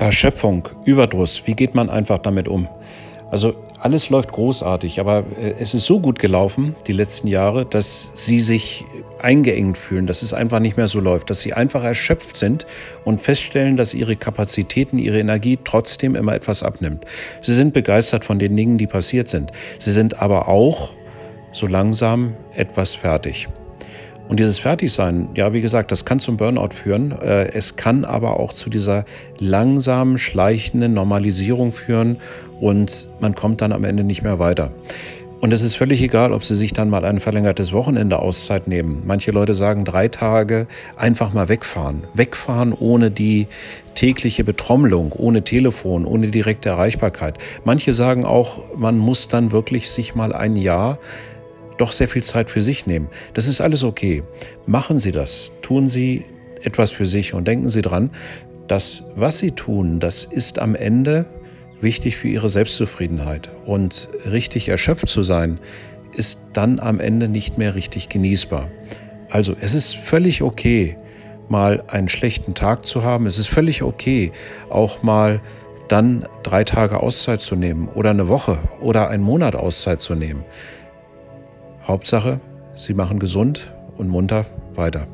Erschöpfung, Überdruss, wie geht man einfach damit um? Also alles läuft großartig, aber äh, es ist so gut gelaufen die letzten Jahre, dass sie sich eingeengt fühlen, dass es einfach nicht mehr so läuft, dass sie einfach erschöpft sind und feststellen, dass ihre Kapazitäten, ihre Energie trotzdem immer etwas abnimmt. Sie sind begeistert von den Dingen, die passiert sind. Sie sind aber auch so langsam etwas fertig. Und dieses Fertigsein, ja, wie gesagt, das kann zum Burnout führen. Äh, es kann aber auch zu dieser langsamen, schleichenden Normalisierung führen und man kommt dann am Ende nicht mehr weiter. Und es ist völlig egal, ob Sie sich dann mal ein verlängertes Wochenende Auszeit nehmen. Manche Leute sagen drei Tage einfach mal wegfahren. Wegfahren ohne die tägliche Betrommlung, ohne Telefon, ohne direkte Erreichbarkeit. Manche sagen auch, man muss dann wirklich sich mal ein Jahr doch sehr viel Zeit für sich nehmen. Das ist alles okay. Machen Sie das. Tun Sie etwas für sich und denken Sie dran, dass was Sie tun, das ist am Ende wichtig für Ihre Selbstzufriedenheit. Und richtig erschöpft zu sein, ist dann am Ende nicht mehr richtig genießbar. Also es ist völlig okay, mal einen schlechten Tag zu haben. Es ist völlig okay, auch mal dann drei Tage Auszeit zu nehmen oder eine Woche oder einen Monat Auszeit zu nehmen. Hauptsache, Sie machen gesund und munter weiter.